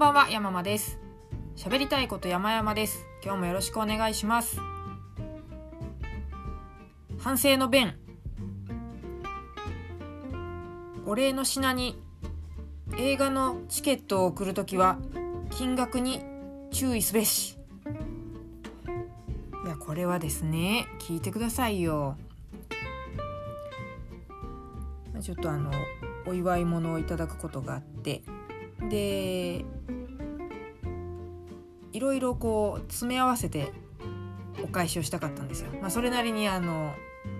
んばんは山間です。喋りたいこと山々です。今日もよろしくお願いします。反省の弁。お礼の品に映画のチケットを送るときは金額に注意すべし。いやこれはですね聞いてくださいよ。ちょっとあのお祝い物をいただくことがあってでいろいろこう詰め合わせてお返しをしたかったんですよ。まあ、それなりにあの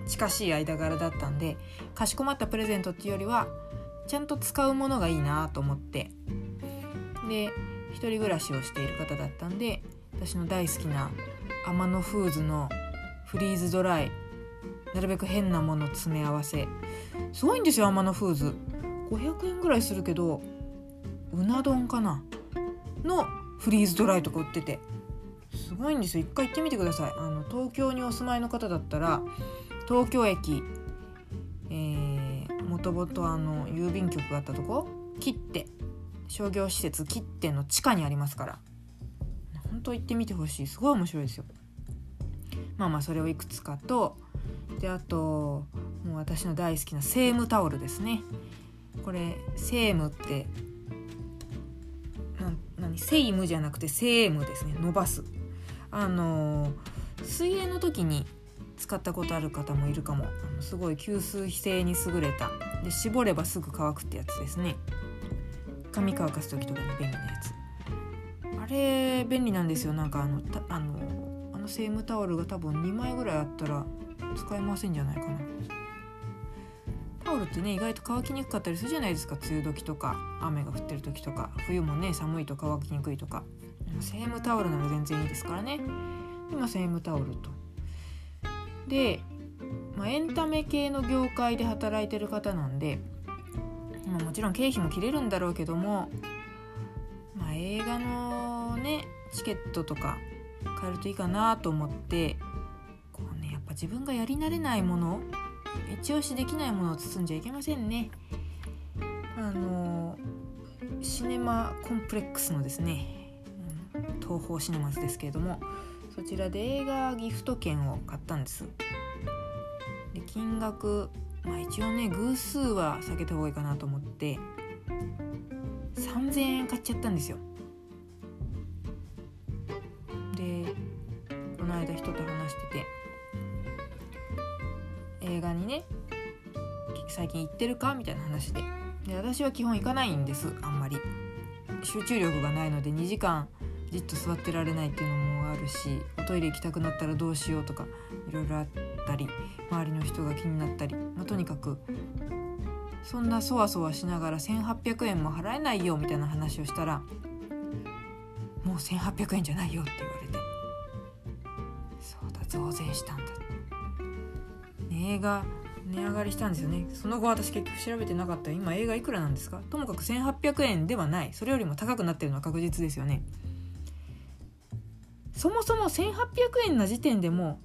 近しい間柄だったんでかしこまったプレゼントっていうよりはちゃんと使うものがいいなと思ってで一人暮らしをしている方だったんで私の大好きなアマノフーズのフリーズドライなるべく変なもの詰め合わせすごいんですよアマノフーズ500円ぐらいするけどうな丼かな？のフリーズドライとか売ってて。すごいんですよ。一回行ってみてください。あの東京にお住まいの方だったら東京駅えー、もともとあの郵便局があったとこ切って商業施設切っての地下にありますから。本当行ってみてほしい。すごい面白いですよ。まあまあそれをいくつかとであともう私の大好きなセームタオルですね。これセームってセイムじゃなくてセームですね。伸ばす。あの水泳の時に使ったことある方もいるかも。あのすごい吸水性に優れた。で絞ればすぐ乾くってやつですね。髪乾かす時とかに便利なやつ。あれ便利なんですよ。なんかあのたあのあのセームタオルが多分2枚ぐらいあったら使えませんじゃないかな。タオルってね意外と乾きにくかったりするじゃないですか。梅雨時とか雨が降ってる時とか冬もね寒いと乾きにくいとか。セームタオルなら全然いいですからね。今セームタオルと。で、まあ、エンタメ系の業界で働いてる方なんで、まあ、もちろん経費も切れるんだろうけども、まあ、映画のねチケットとか買えるといいかなと思ってこうねやっぱ自分がやり慣れないもの一押しできないものを包んじゃいけませんね。あのシネマコンプレックスのですね、東宝シネマズですけれどもそちらで映画ギフト券を買ったんです。で金額まあ一応ね偶数は避けた方がいいかなと思って3000円買っちゃったんですよ。でこの間人と映画にね最近行ってるかみたいな話で。で私は基本行かないんですあんまり。集中力がないので2時間じっと座ってられないっていうのもあるしおトイレ行きたくなったらどうしようとかいろいろあったり周りの人が気になったり、まあ、とにかくそんなそわそわしながら1,800円も払えないよみたいな話をしたら「もう1,800円じゃないよ」って言われて。そうだ増税したんだ、映画値上がりしたんですよね。その後私結局調べてなかった。今映画いくらなんですか？ともかく1800円ではない。それよりも高くなってるのは確実ですよね。そもそも1800円な時点でも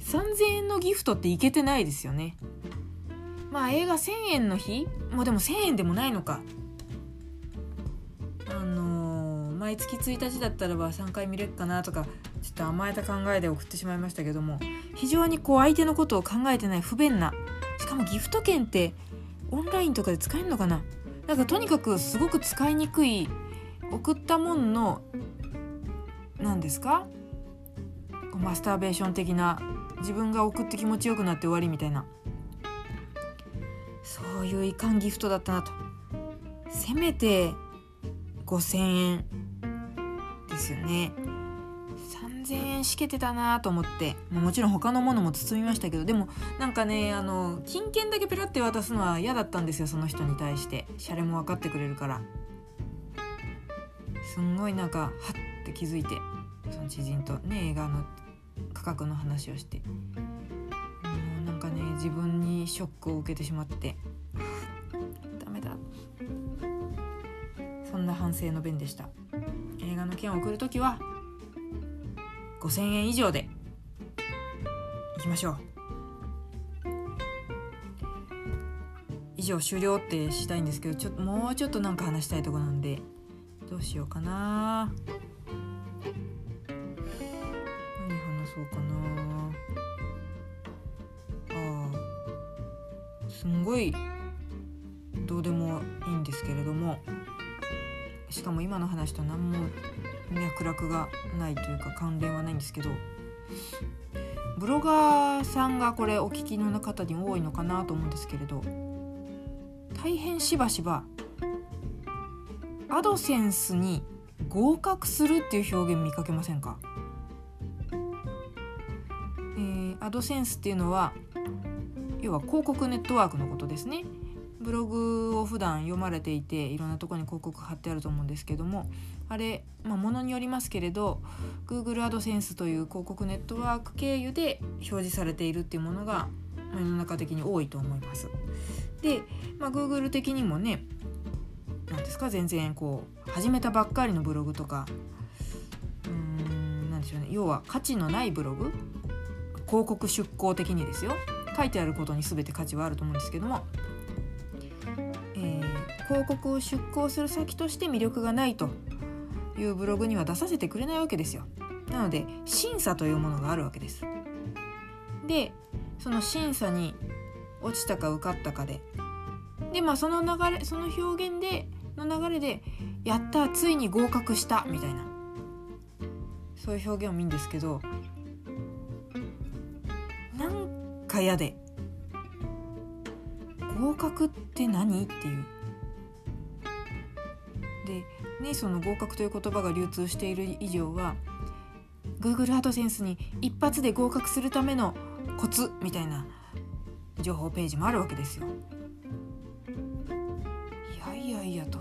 3000円のギフトっていけてないですよね。まあ映画1000円の日？もうでも1000円でもないのか。あのー、毎月1日だったらば3回見れるかなとかちょっと甘えた考えで送ってしまいましたけども非常にこう相手のことを考えてない不便なしかもギフト券ってオンラインとかで使えるのかな？なんかとにかくすごく使いにくい送ったもんの何ですか？マスターベーション的な自分が送って気持ちよくなって終わりみたいな。そういういかんギフトだったなと。せめて5,000円ですよね。3,000円しけてたなと思ってもちろん他のものも包みましたけどでもなんかねあの金券だけペラって渡すのは嫌だったんですよその人に対して。シャレも分かってくれるから。すんごいなんかはって気づいてその知人と。ね映画の価格の話をして。もうなんかね自分にショックを受けてしまって。ダメだ。そんな反省の弁でした。映画の件を送る時は5000円以上で。いきましょう。以上終了ってしたいんですけどちょっもうちょっとなんか話したいとこなんでどうしようかな。何話そうかな。あすんごいどうでもいいんですけれども。しかも今の話と何も脈絡がないというか関連はないんですけどブロガーさんがこれお聞きの方に多いのかなと思うんですけれど大変しばしばアドセンスに合格するっていう表現見かけませんか、えー、アドセンスっていうのは要は広告ネットワークのことですね。ブログを普段読まれていていろんなとこに広告貼ってあると思うんですけどもあれ、まあ、ものによりますけれど Google アドセンスという広告ネットワーク経由で表示されているっていうものが世の中的に多いと思います。で、まあ、Google 的にもね何ですか全然こう始めたばっかりのブログとかうーん何でしょうね要は価値のないブログ広告出稿的にですよ書いてあることに全て価値はあると思うんですけども、広告を出稿する先として魅力がないというブログには出させてくれないわけですよ。なので審査というものがあるわけです。でその審査に落ちたか受かったかででまあその流れその表現での流れで「やったついに合格した」みたいなそういう表現を見るんですけどなんか嫌で合格って何？っていう。でねその合格という言葉が流通している以上は Google アドセンスに一発で合格するためのコツみたいな情報ページもあるわけですよ。いやいやいやと。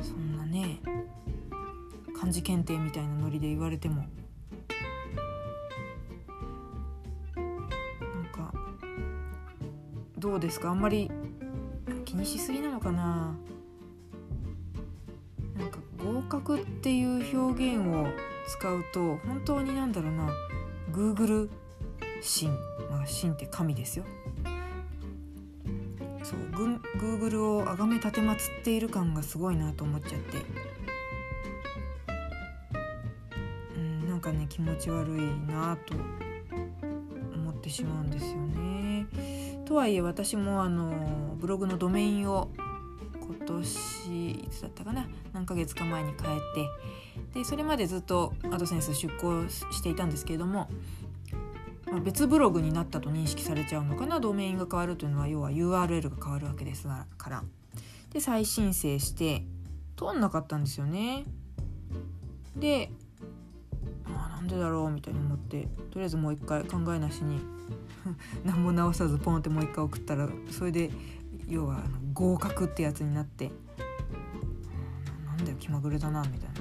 そんなね漢字検定みたいなノリで言われても。なんかどうですか？あんまり気にしすぎなのかな？か合格っていう表現を使うと本当になんだろうな。Google 神。まあ神って神ですよ。そうググーグルを崇め立てっている感がすごいなと思っちゃって。うんなんかね気持ち悪いなと思ってしまうんですよね。とはいえ私もあのブログのドメインをいつだったかな？何ヶ月か前に変えてでそれまでずっとアドセンス出向していたんですけれどもまあ、別ブログになったと認識されちゃうのかな？ドメインが変わるというのは要は URL が変わるわけですから。で再申請して通んなかったんですよね。であなんでだろうみたいに思ってとりあえずもう一回考えなしに 何も直さずポンってもう一回送ったらそれで要は合格ってやつになって。気まぐれだなみたいな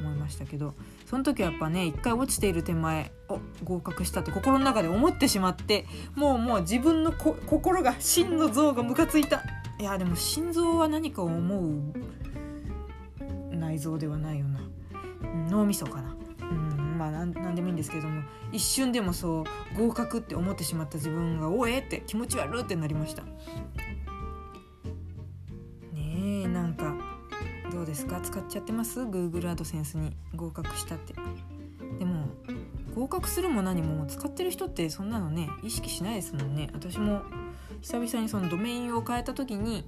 思いましたけどその時はやっぱね一回落ちている手前お合格したって心の中で思ってしまってもうもう自分の心が心の像がムカついた。いやでも心臓は何かを思う内臓ではないような、脳みそかな。うんまあ何でもいいんですけども一瞬でもそう合格って思ってしまった自分が「おえ!」って気持ち悪ってなりました。ですか？使っちゃってます？Google アドセンスに合格したって。でも合格するも何も使ってる人ってそんなのね意識しないですもんね。私も久々にそのドメインを変えた時に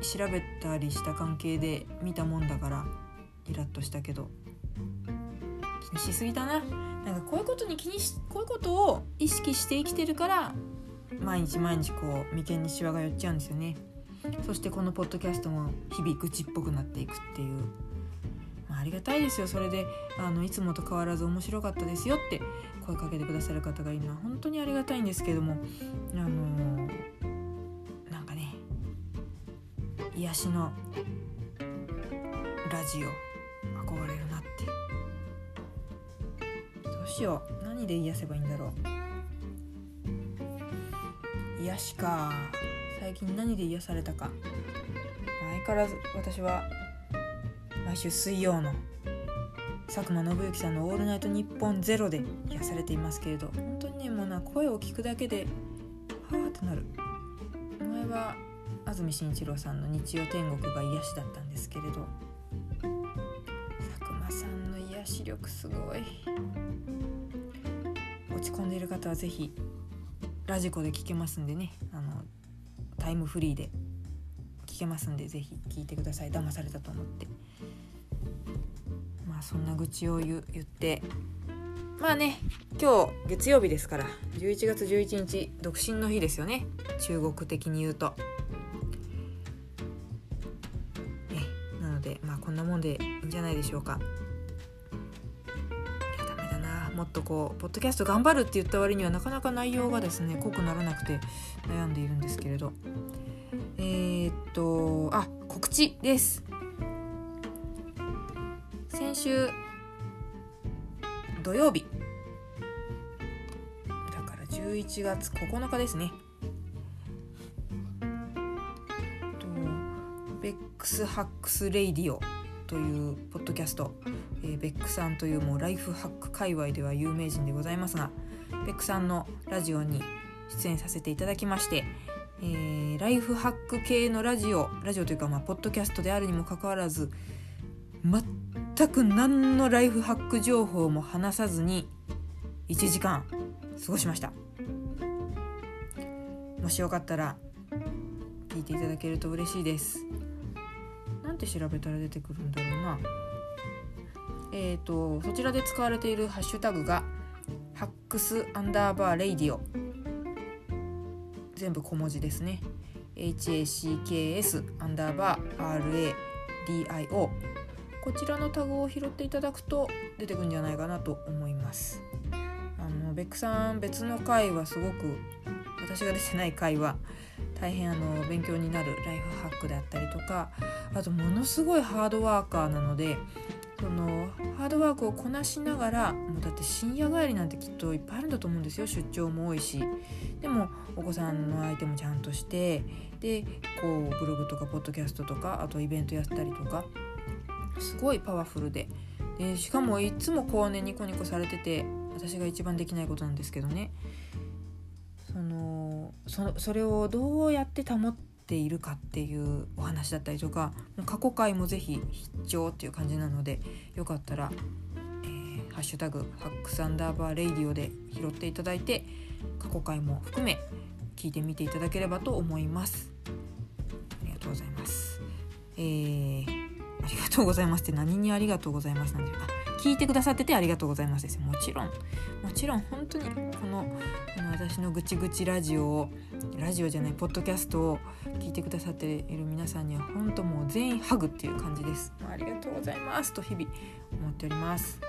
調べたりした関係で見たもんだからイラッとしたけど。気にしすぎたな。なんかこういうことに気にしこういうことを意識して生きてるから毎日毎日こう眉間にしわが寄っちゃうんですよね。そしてこのポッドキャストも日々愚痴っぽくなっていくっていう、まあ、ありがたいですよ。それであのいつもと変わらず面白かったですよって声かけてくださる方がいるのは本当にありがたいんですけどもあのなんかね癒しのラジオ憧れるなって。どうしよう。何で癒せばいいんだろう。癒しか。最近何で癒されたか。相変わらず私は毎週水曜の佐久間信之さんの「オールナイトニッポンゼロで癒されていますけれど本当にねもうな声を聞くだけではあってなる。前は安住紳一郎さんの「日曜天国」が癒しだったんですけれど佐久間さんの癒し力すごい。落ち込んでいる方は是非ラジコで聞けますんでねあのタイムフリーで聞けますんで是非聞いてください騙されたと思ってまあそんな愚痴を言ってまあね今日月曜日ですから11月11日独身の日ですよね中国的に言うと。ね、なのでまあこんなもんでいいんじゃないでしょうか。とこうポッドキャスト頑張るって言った割にはなかなか内容がですね濃くならなくて悩んでいるんですけれど。えー、っとあ告知です。先週土曜日。だから11月9日ですね。 Beck's Hacks Radio というポッドキャスト、えー、ベックさんというもうライフハック界隈では有名人でございますがベックさんのラジオに出演させていただきまして、えー、ライフハック系のラジオラジオというかまあポッドキャストであるにもかかわらず全く何のライフハック情報も話さずに1時間過ごしました。もしよかったら聞いていただけると嬉しいです。なんて調べたら出てくるんだろうな。え、ー、とそちらで使われているハッシュタグが hacks アンダーバー radio。全部小文字ですね。HACKS アンダーバー RADIO こちらのタグを拾っていただくと出てくんじゃないかなと思います。あのベックさん別の回はすごく私が出てない回は大変あの勉強になるライフハックであったりとかあとものすごいハードワーカーなのでそのハードワークをこなしながらもうだって深夜帰りなんてきっといっぱいあるんだと思うんですよ。出張も多いし。でもお子さんの相手もちゃんとしてでこうブログとかポッドキャストとかあとイベントやったりとかすごいパワフルで。でしかもいつもこうねニコニコされてて私が一番できないことなんですけどね。そのそそれをどうやって保っているかっていうお話だったりとか過去回もぜひ必聴っていう感じなのでよかったら「えー、ハッシュタグハックスアンダーバーレイディオ」で拾っていただいて過去回も含め聞いてみていただければと思います。ありがとうございます。えーありがとうございますって何にありがとうございますなんであ聞いてくださっててありがとうございますです。もちろん。もちろん本当にこのこの私のぐちぐちラジオをラジオじゃないポッドキャストを聞いてくださっている皆さんには本当もう全員ハグっていう感じです。ありがとうございますと日々思っております。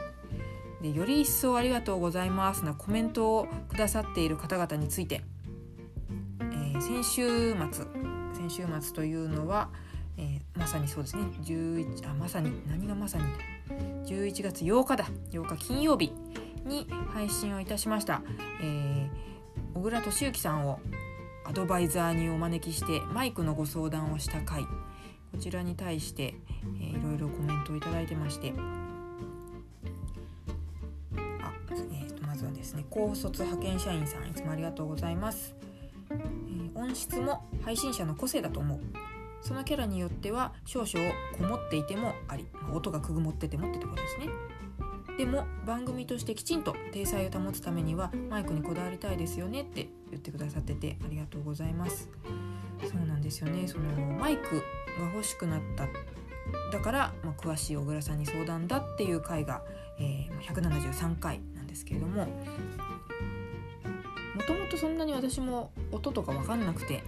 でより一層ありがとうございますなコメントをくださっている方々について、えー、先週末先週末というのはえー、まさにそうですね。11あまさに何がまさに？だ11月8日だ。8日金曜日に配信をいたしました、えー、小倉敏之さんをアドバイザーにお招きしてマイクのご相談をした回。こちらに対して、えー、いろいろコメントを頂いてまして。あ、えーと、まずはですね高卒派遣社員さんいつもありがとうございます、えー、音質も配信者の個性だと思う。そのキャラによっては少々こもっていてもあり、ま、音がくぐもっててもってところですね。でも番組としてきちんと体裁を保つためにはマイクにこだわりたいですよねって言ってくださっててありがとうございます。そうなんですよね。そのマイクが欲しくなっただから、まあ、詳しい小倉さんに相談だっていう回が、えー、173回なんですけれどももともとそんなに私も音とか分かんなくて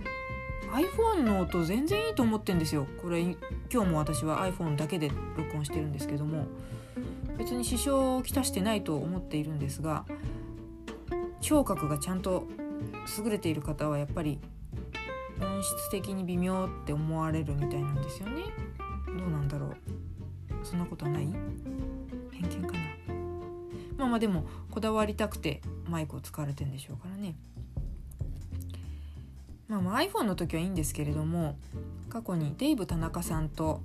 iPhone の音全然いいと思ってんですよ。これ今日も私は iPhone だけで録音してるんですけども。別に支障をきたしてないと思っているんですが聴覚がちゃんと優れている方はやっぱり音質的に微妙って思われるみたいなんですよね。どうなんだろう。そんなことはない？偏見かな。まあまあでもこだわりたくてマイクを使われてんでしょうからね。まあ、まあ iPhone の時はいいんですけれども過去にデイブ田中さんと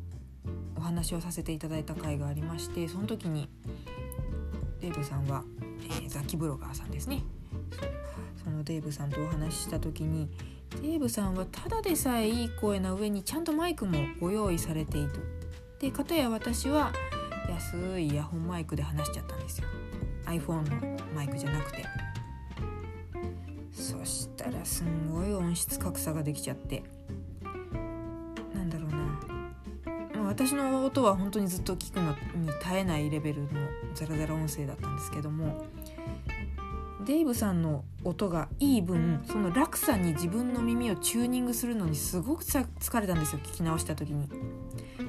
お話をさせていただいた回がありましてその時にデイブさんは、えー、雑記ブロガーさんですね。そのデイブさんとお話しした時に、デーブさんはただでさえいい声な上にちゃんとマイクもご用意されているで片や私は安いイヤホンマイクで話しちゃったんですよ。iPhone のマイクじゃなくて。たらすんごい音質格差ができちゃって。なんだろうな、まあ、私の音は本当にずっと聞くのに耐えないレベルのザラザラ音声だったんですけども。デイブさんの音がいい分その落差に自分の耳をチューニングするのにすごく疲れたんですよ。聞き直した時に。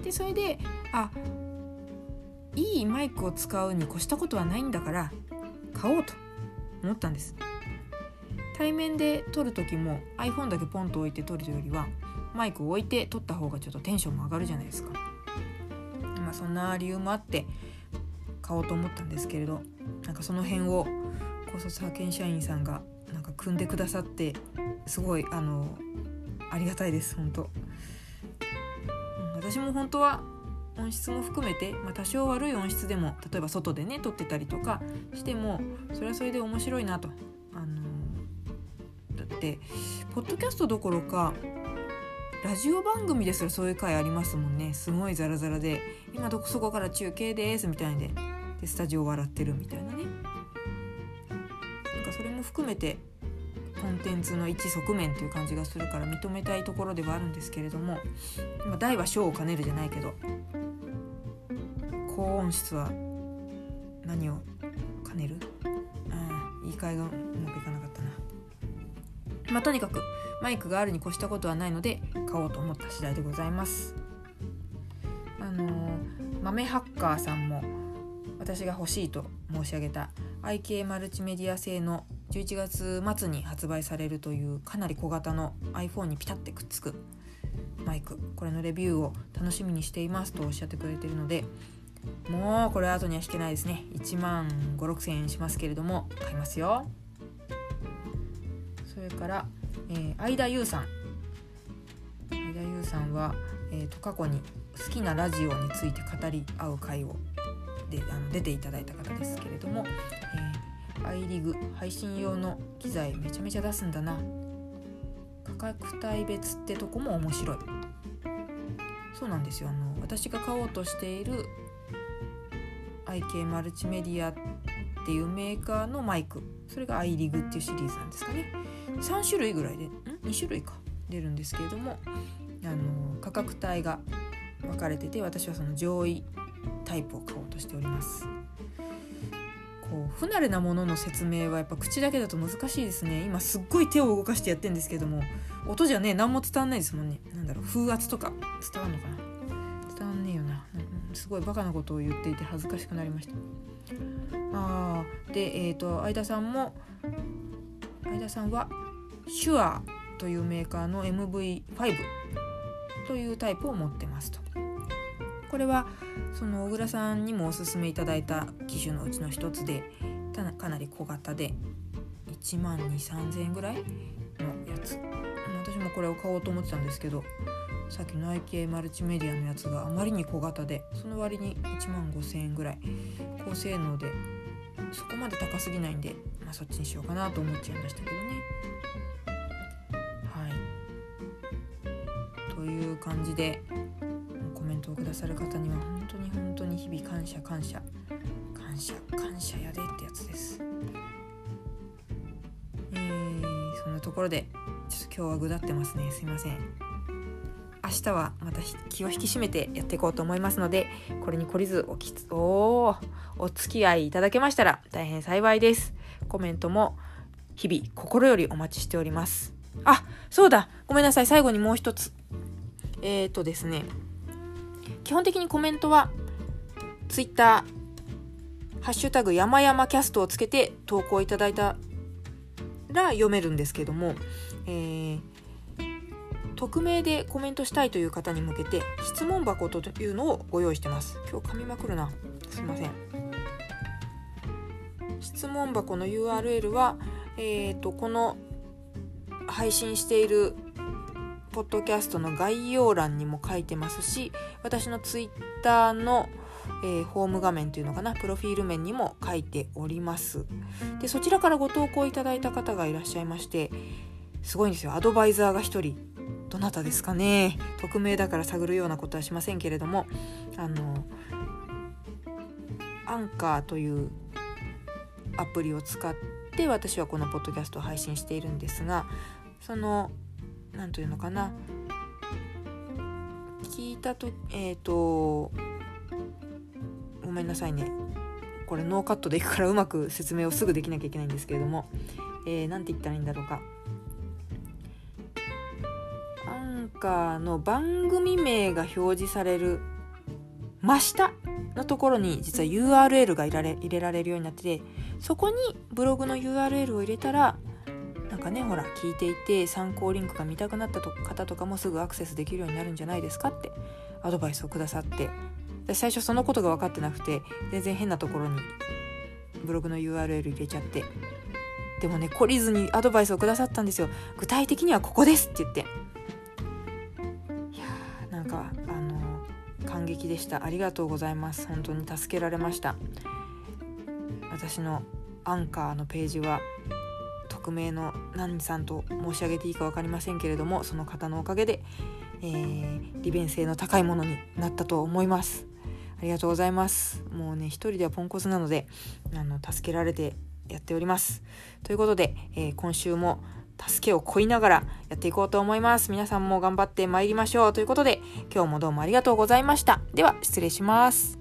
でそれであいいマイクを使うに越したことはないんだから買おうと思ったんです。対面で撮る時も iPhone だけポンと置いて撮るよりはマイクを置いて撮った方がちょっとテンションも上がるじゃないですかまあそんな理由もあって買おうと思ったんですけれどなんかその辺を高卒派遣社員さんがなんか組んでくださってすごいあのありがたいです本当、私も本当は音質も含めて、まあ、多少悪い音質でも例えば外でね撮ってたりとかしてもそれはそれで面白いなと。ってポッドキャストどころかラジオ番組ですらそういう回ありますもんね。すごいザラザラで「今どこそこから中継です」みたいででスタジオ笑ってるみたいなね。なんかそれも含めてコンテンツの一側面という感じがするから認めたいところではあるんですけれども、まあ、大は小を兼ねるじゃないけど高音質は何を兼ねる？あ言い換えがまあとにかくマイクがあるに越したことはないので買おうと思った次第でございます。あのー、豆ハッカーさんも私が欲しいと申し上げた IK マルチメディア製の11月末に発売されるというかなり小型の iPhone にピタッてくっつくマイク。これのレビューを楽しみにしていますとおっしゃってくれてるのでもうこれ後には引けないですね。1万5 6千円しますけれども買いますよ。それから、えー、相田優さん。相田優さんは、えーと、過去に好きなラジオについて語り合う会をであの出ていただいた方ですけれども、えー、アイリグ配信用の機材めちゃめちゃ出すんだな。価格帯別ってとこも面白い。そうなんですよ。あの私が買おうとしている IK マルチメディアっていうメーカーのマイク。それが i リグっていうシリーズなんですかね。3種類ぐらいでん？2種類か。出るんですけれどもあの価格帯が分かれてて私はその上位タイプを買おうとしております。こう不慣れなものの説明はやっぱ口だけだと難しいですね。今すっごい手を動かしてやってるんですけども音じゃね何も伝わんないですもんね。なんだろう風圧とか伝わるのかな？伝わんねえよな、すごいバカなことを言っていて恥ずかしくなりました。あーでえ、ー、と相田さんも相田さんはシュアというメーカーの MV5 というタイプを持ってますと。これはその小倉さんにもおすすめいただいた機種のうちの一つでかなり小型で1万2 3 0 0 0円ぐらいのやつ。私もこれを買おうと思ってたんですけどさっきの IK マルチメディアのやつがあまりに小型でその割に1万5,000円ぐらい。高性能でそこまで高すぎないんで、まあ、そっちにしようかなと思っちゃいましたけどね。はいという感じでコメントをくださる方には本当に本当に日々感謝感謝感謝感謝やでってやつです。えー、そんなところでちょっと今日はぐだってますねすいません。明日はまた気を引き締めてやっていこうと思いますのでこれに懲りずおきつおお付き合いいただけましたら大変幸いですコメントも日々心よりお待ちしております。あそうだ。ごめんなさい。最後にもう一つ。えっ、ー、とですね。基本的にコメントは Twitter ハッシュタグ山々キャストをつけて投稿いただいたら読めるんですけども、えー、匿名でコメントしたいという方に向けて質問箱というのをご用意してます。今日噛みまくるな。すいません。質問箱の URL はえっ、ー、とこの配信しているポッドキャストの概要欄にも書いてますし私のツイッターの、えー、ホーム画面というのかなプロフィール面にも書いております。でそちらからご投稿いただいた方がいらっしゃいましてすごいんですよ。アドバイザーが1人。どなたですかね。匿名だから探るようなことはしませんけれどもあのアンカーというアプリを使って私はこのポッドキャストを配信しているんですがその何というのかな。聞いたとえっ、ー、とごめんなさいね。これノーカットでいくからうまく説明をすぐできなきゃいけないんですけれども。何、えー、て言ったらいいんだろうか。アンカーの番組名が表示される真下のところに実は URL が入れられ入れられるようになっててそこにブログの URL を入れたらなんかねほら聞いていて参考リンクが見たくなった方とかもすぐアクセスできるようになるんじゃないですかってアドバイスをくださって。私最初そのことが分かってなくて全然変なところにブログの URL 入れちゃって。でもね懲りずにアドバイスをくださったんですよ。具体的にはここですって言って。感激でした。ありがとうございます。本当に助けられました。私のアンカーのページは匿名の何さんと申し上げていいか分かりませんけれどもその方のおかげで、えー、利便性の高いものになったと思います。ありがとうございます。もうね一人ではポンコツなのであの助けられてやっております。ということで、えー、今週も助けをこいながらやっていこうと思います。皆さんも頑張ってまいりましょう。ということで今日もどうもありがとうございました。では失礼します。